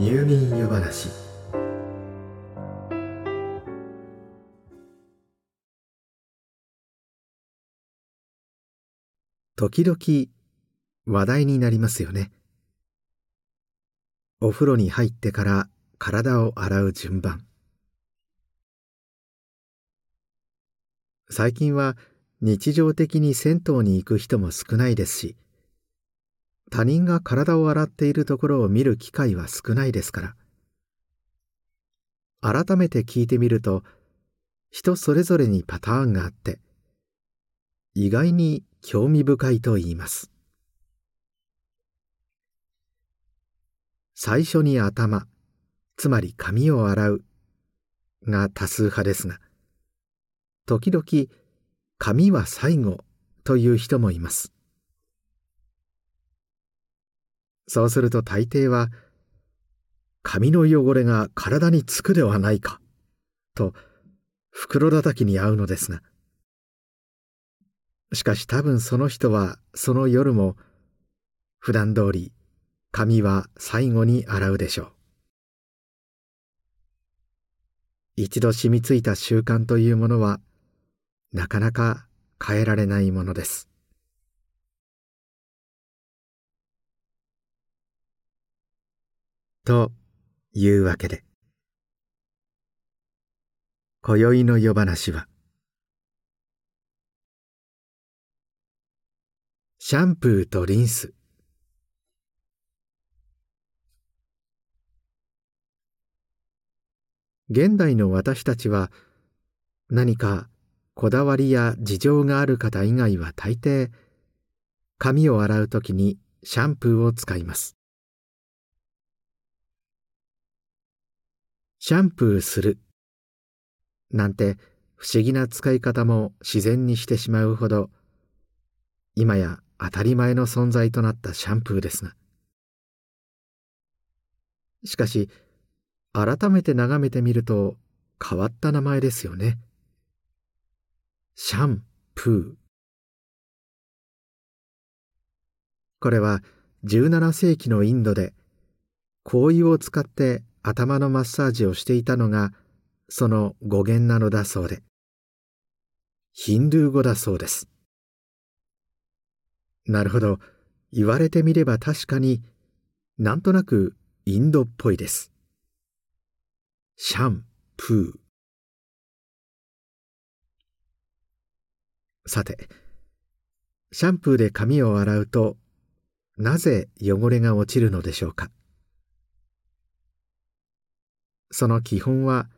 入眠湯話。時々話題になりますよね。お風呂に入ってから体を洗う順番。最近は日常的に銭湯に行く人も少ないですし他人が体を洗っているところを見る機会は少ないですから。改めて聞いてみると人それぞれにパターンがあって意外に興味深いと言います。最初に頭つまり髪を洗うが多数派ですが時々髪は最後という人もいます。そうすると大抵は髪の汚れが体につくではないかと袋叩きに合うのですがしかし多分その人はその夜も普段通り髪は最後に洗うでしょう一度染みついた習慣というものはなかなか変えられないものです。というわけで。今宵の夜話は。シャンプーとリンス。現代の私たちは何かこだわりや事情がある方以外は大抵髪を洗うときにシャンプーを使います。シャンプーする。なんて不思議な使い方も自然にしてしまうほど今や当たり前の存在となったシャンプーですがしかし改めて眺めてみると変わった名前ですよね。シャンプー。これは17世紀のインドで香油を使って頭のマッサージをしていたのがその語源なのだそうで。ヒンドゥー語だそうです。なるほど。言われてみれば確かになんとなくインドっぽいです。シャンプー。さてシャンプーで髪を洗うとなぜ汚れが落ちるのでしょうか？その基本は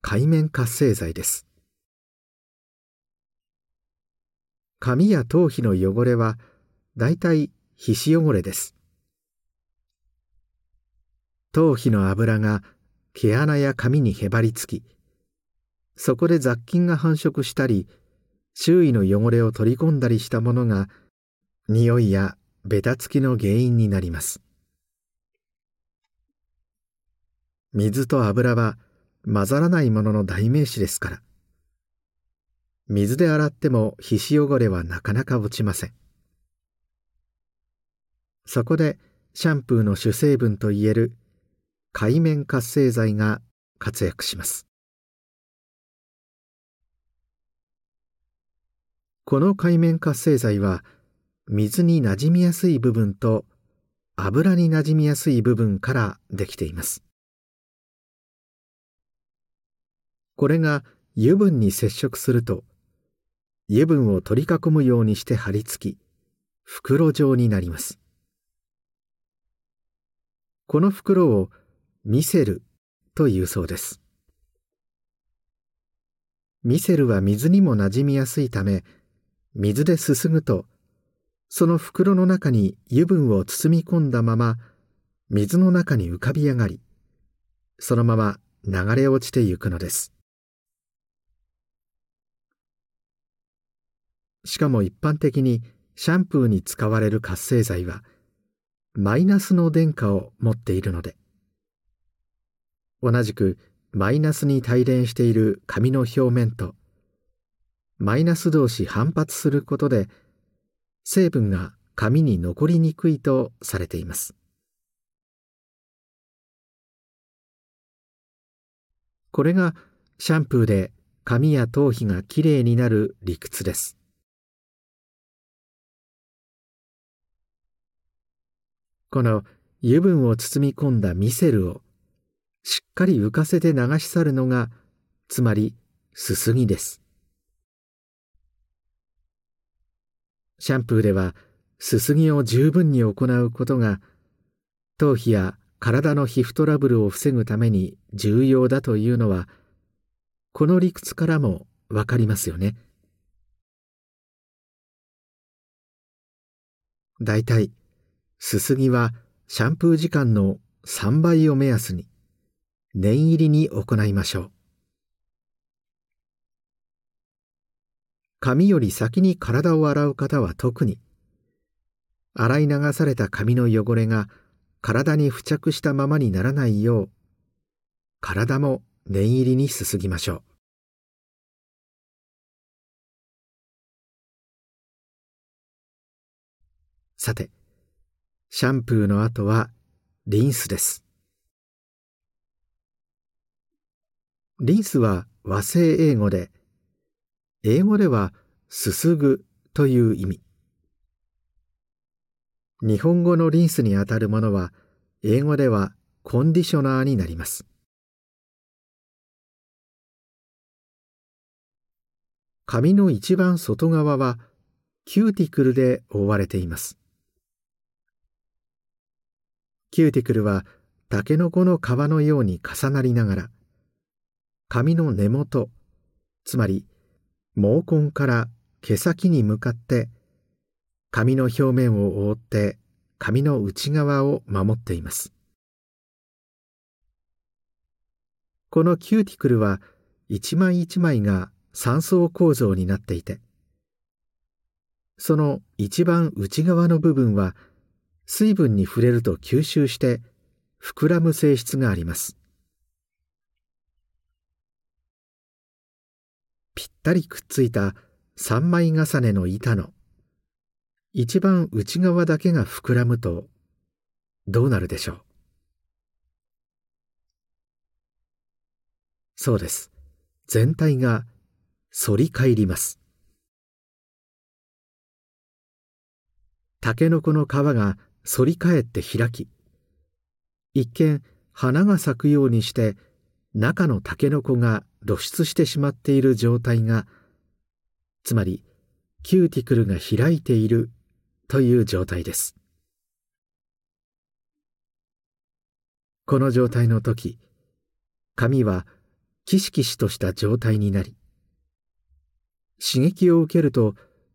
界面活性剤です。髪や頭皮の汚れはだいたい皮脂汚れです。頭皮の油が毛穴や髪にへばりつきそこで雑菌が繁殖したり周囲の汚れを取り込んだりしたものが匂いやベタつきの原因になります。水と油は混ざらないものの代名詞ですから。水で洗っても皮脂汚れはなかなか落ちません。そこでシャンプーの主成分といえる界面活性剤が活躍します。この界面活性剤は水になじみやすい部分と油になじみやすい部分からできています。これが油分に接触すると油分を取り囲むようにして貼り付き袋状になります。この袋をミセルというそうです。ミセルは水にもなじみやすいため水ですすぐとその袋の中に油分を包み込んだまま水の中に浮かび上がりそのまま流れ落ちてゆくのです。しかも一般的にシャンプーに使われる活性剤はマイナスの電荷を持っているので。同じくマイナスに帯電している紙の表面とマイナス同士反発することで成分が紙に残りにくいとされています。これがシャンプーで髪や頭皮がきれいになる理屈です。この油分を包み込んだミセルをしっかり浮かせて流し去るのがつまりすすぎですシャンプーではすすぎを十分に行うことが頭皮や体の皮膚トラブルを防ぐために重要だというのはこの理屈からもわかりますよね。だいいすすぎはシャンプー時間の3倍を目安に念入りに行いましょう。髪より先に体を洗う方は特に洗い流された髪の汚れが体に付着したままにならないよう体も念入りにすすぎましょうさてシャンプーの後はリンスです。リンスは和製英語で英語ではすすぐという意味。日本語のリンスにあたるものは英語ではコンディショナーになります。髪の一番外側はキューティクルで覆われています。キューティクルはタケノコの皮のように重なりながら髪の根元つまり毛根から毛先に向かって髪の表面を覆って髪の内側を守っています。このキューティクルは一枚一枚が三層構造になっていてその一番内側の部分は水分に触れると吸収して膨らむ性質があります。ぴったりくっついた三枚重ねの板の一番内側だけが膨らむとどうなるでしょう？そうです。全体が反り返ります。タケノコの皮が反り返って開き一見花が咲くようにして中のタケノコが露出してしまっている状態がつまりキューティクルが開いているという状態です。この状態の時髪はキシキシとした状態になり刺激を受けると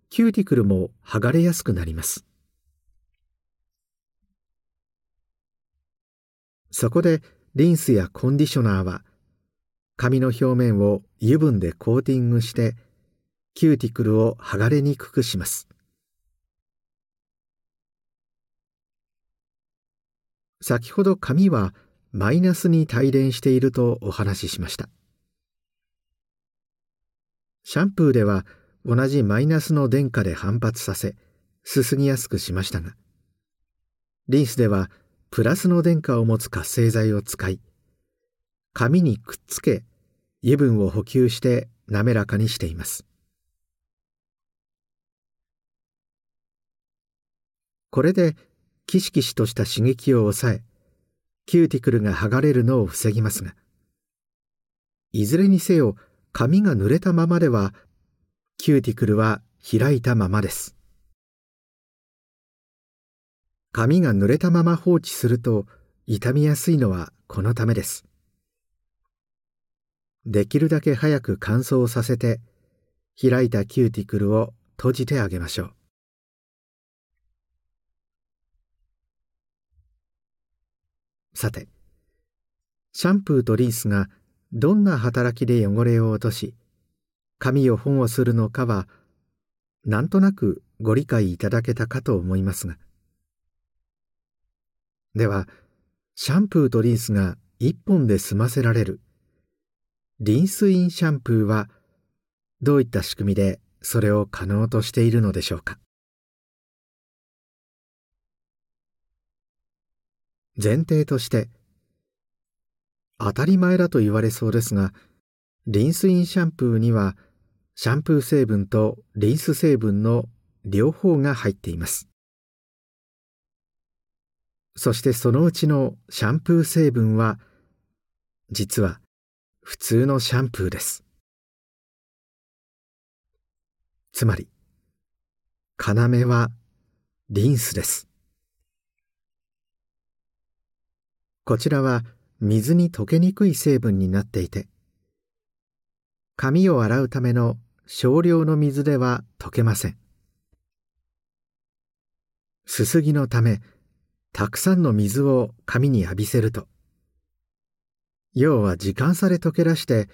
キューティクルも剥がれやすくなります。そこでリンスやコンディショナーは髪の表面を油分でコーティングしてキューティクルを剥がれにくくします。先ほど髪はマイナスに帯電しているとお話ししました。シャンプーでは同じマイナスの電荷で反発させすすぎやすくしましたがリンスではプラスの電荷を持つ活性剤を使い紙にくっつけ油分を補給して滑らかにしています。これでキシキシとした刺激を抑えキューティクルが剥がれるのを防ぎますがいずれにせよ髪が濡れたままではキューティクルは開いたままです。髪が濡れたまま放置すると傷みやすいのはこのためです。できるだけ早く乾燥させて開いたキューティクルを閉じてあげましょう。さてシャンプーとリンスがどんな働きで汚れを落とし髪を保護するのかはなんとなくご理解いただけたかと思いますが。ではシャンプーとリンスが一本で済ませられる。リンスインシャンプーはどういった仕組みでそれを可能としているのでしょうか？前提として当たり前だと言われそうですがリンスインシャンプーにはシャンプー成分とリンス成分の両方が入っています。そしてそのうちのシャンプー成分は実は普通のシャンプーです。つまり要はリンスです。こちらは水に溶けにくい成分になっていて髪を洗うための少量の水では溶けません。すすぎのためたくさんの水を髪に浴びせると。要は時間差で溶け出して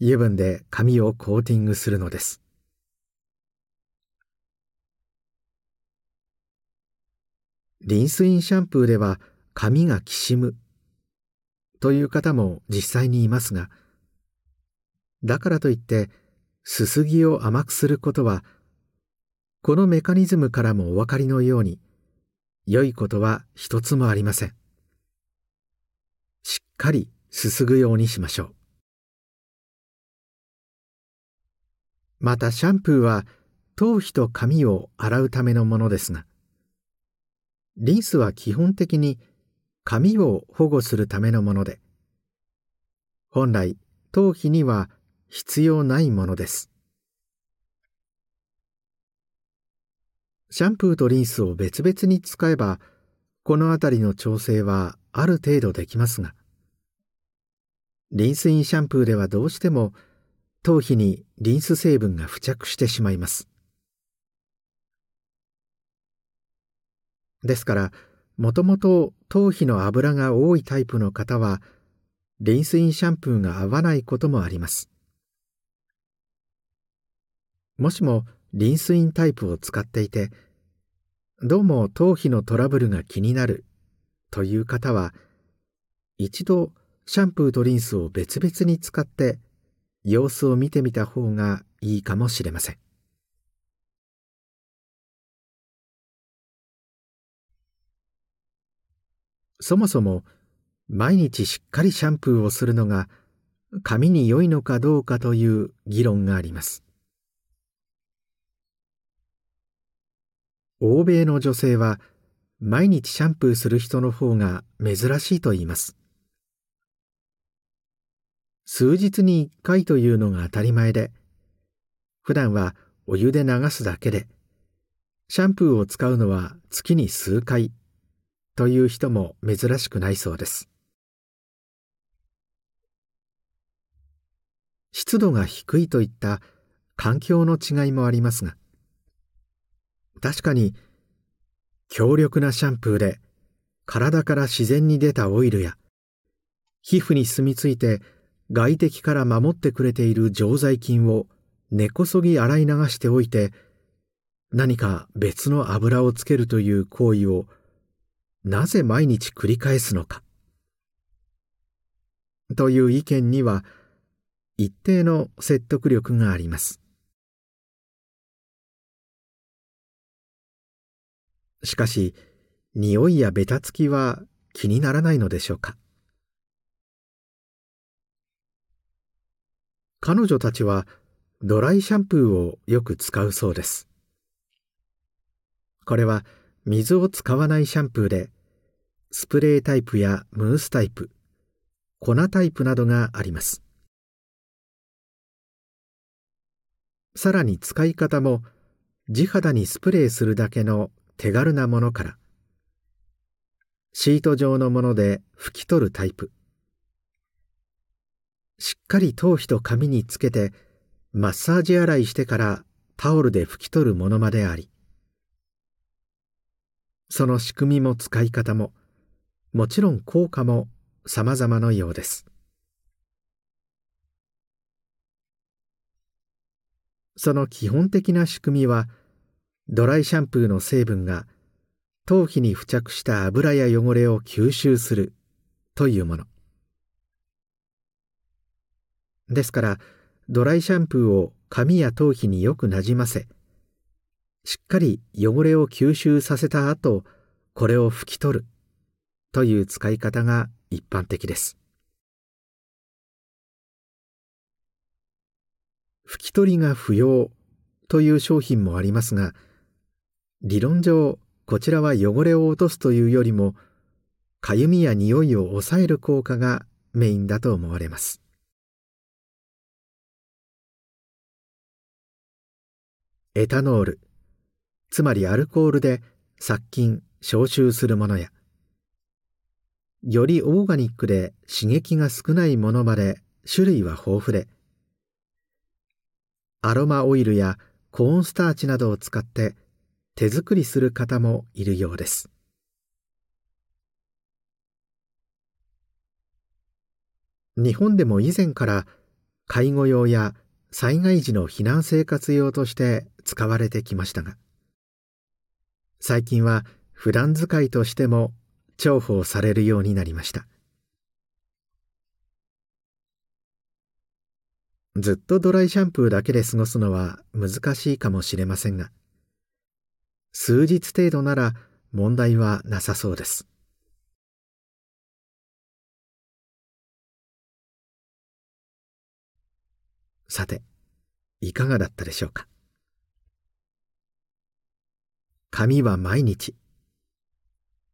油分で髪をコーティングするのです。リンスインシャンプーでは髪がきしむ。という方も実際にいますがだからといってすすぎを甘くすることはこのメカニズムからもお分かりのように良いことは一つもありません。しっかりすすぐようにしましょう。またシャンプーは頭皮と髪を洗うためのものですがリンスは基本的に髪を保護するためのもので本来頭皮には必要ないものです。シャンプーとリンスを別々に使えばこの辺りの調整はある程度できますが。リンスインシャンプーではどうしても頭皮にリンス成分が付着してしまいます。ですからもともと頭皮の油が多いタイプの方はリンスインシャンプーが合わないこともあります。もしもリンスインタイプを使っていてどうも頭皮のトラブルが気になるという方は一度シャンプーとリンスを別々に使って様子を見てみた方がいいかもしれません。そもそも毎日しっかりシャンプーをするのが髪に良いのかどうかという議論があります。欧米の女性は毎日シャンプーする人の方が珍しいと言います。数日に一回というのが当たり前で普段はお湯で流すだけでシャンプーを使うのは月に数回という人も珍しくないそうです。湿度が低いといった環境の違いもありますが確かに強力なシャンプーで体から自然に出たオイルや皮膚に住み着いて外敵から守ってくれている常在菌を根こそぎ洗い流しておいて何か別の油をつけるという行為をなぜ毎日繰り返すのか。という意見には一定の説得力があります。しかし匂いやベタつきは気にならないのでしょうか？彼女たちはドライシャンプーをよく使うそうです。これは水を使わないシャンプーでスプレータイプやムースタイプ粉タイプなどがあります。さらに使い方も地肌にスプレーするだけの手軽なものから。シート状のもので拭き取るタイプ。しっかり頭皮と髪につけてマッサージ洗いしてからタオルで拭き取るものまであり。その仕組みも使い方ももちろん効果も様々のようです。その基本的な仕組みはドライシャンプーの成分が頭皮に付着した油や汚れを吸収するというもの。ですからドライシャンプーを髪や頭皮によくなじませしっかり汚れを吸収させた後これを拭き取るという使い方が一般的です。拭き取りが不要という商品もありますが理論上こちらは汚れを落とすというよりもかゆみや匂いを抑える効果がメインだと思われます。エタノールつまりアルコールで殺菌消臭するものやよりオーガニックで刺激が少ないものまで種類は豊富でアロマオイルやコーンスターチなどを使って手作りする方もいるようです。日本でも以前から介護用や災害時の避難生活用として使われてきましたが最近は普段使いとしても重宝されるようになりました。ずっとドライシャンプーだけで過ごすのは難しいかもしれませんが数日程度なら問題はなさそうです。さていかがだったでしょうか？髪は毎日。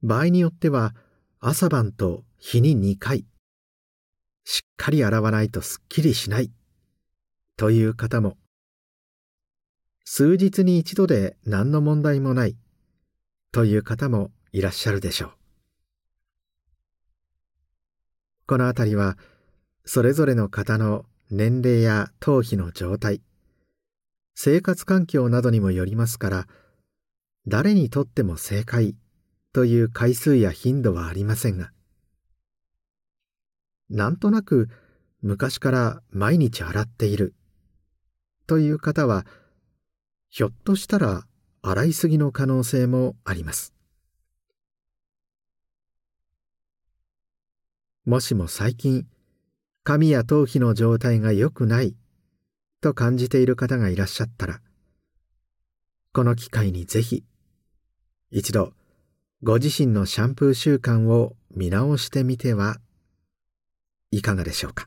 場合によっては朝晩と日に2回。しっかり洗わないとすっきりしない。という方も数日に一度で何の問題もない。という方もいらっしゃるでしょう。このあたりはそれぞれの方の年齢や頭皮の状態生活環境などにもよりますから誰にとっても正解という回数や頻度はありませんがなんとなく昔から毎日洗っているという方はひょっとしたら洗いすぎの可能性もあります。もしも最近髪や頭皮の状態が良くないと感じている方がいらっしゃったらこの機会にぜひ一度ご自身のシャンプー習慣を見直してみてはいかがでしょうか？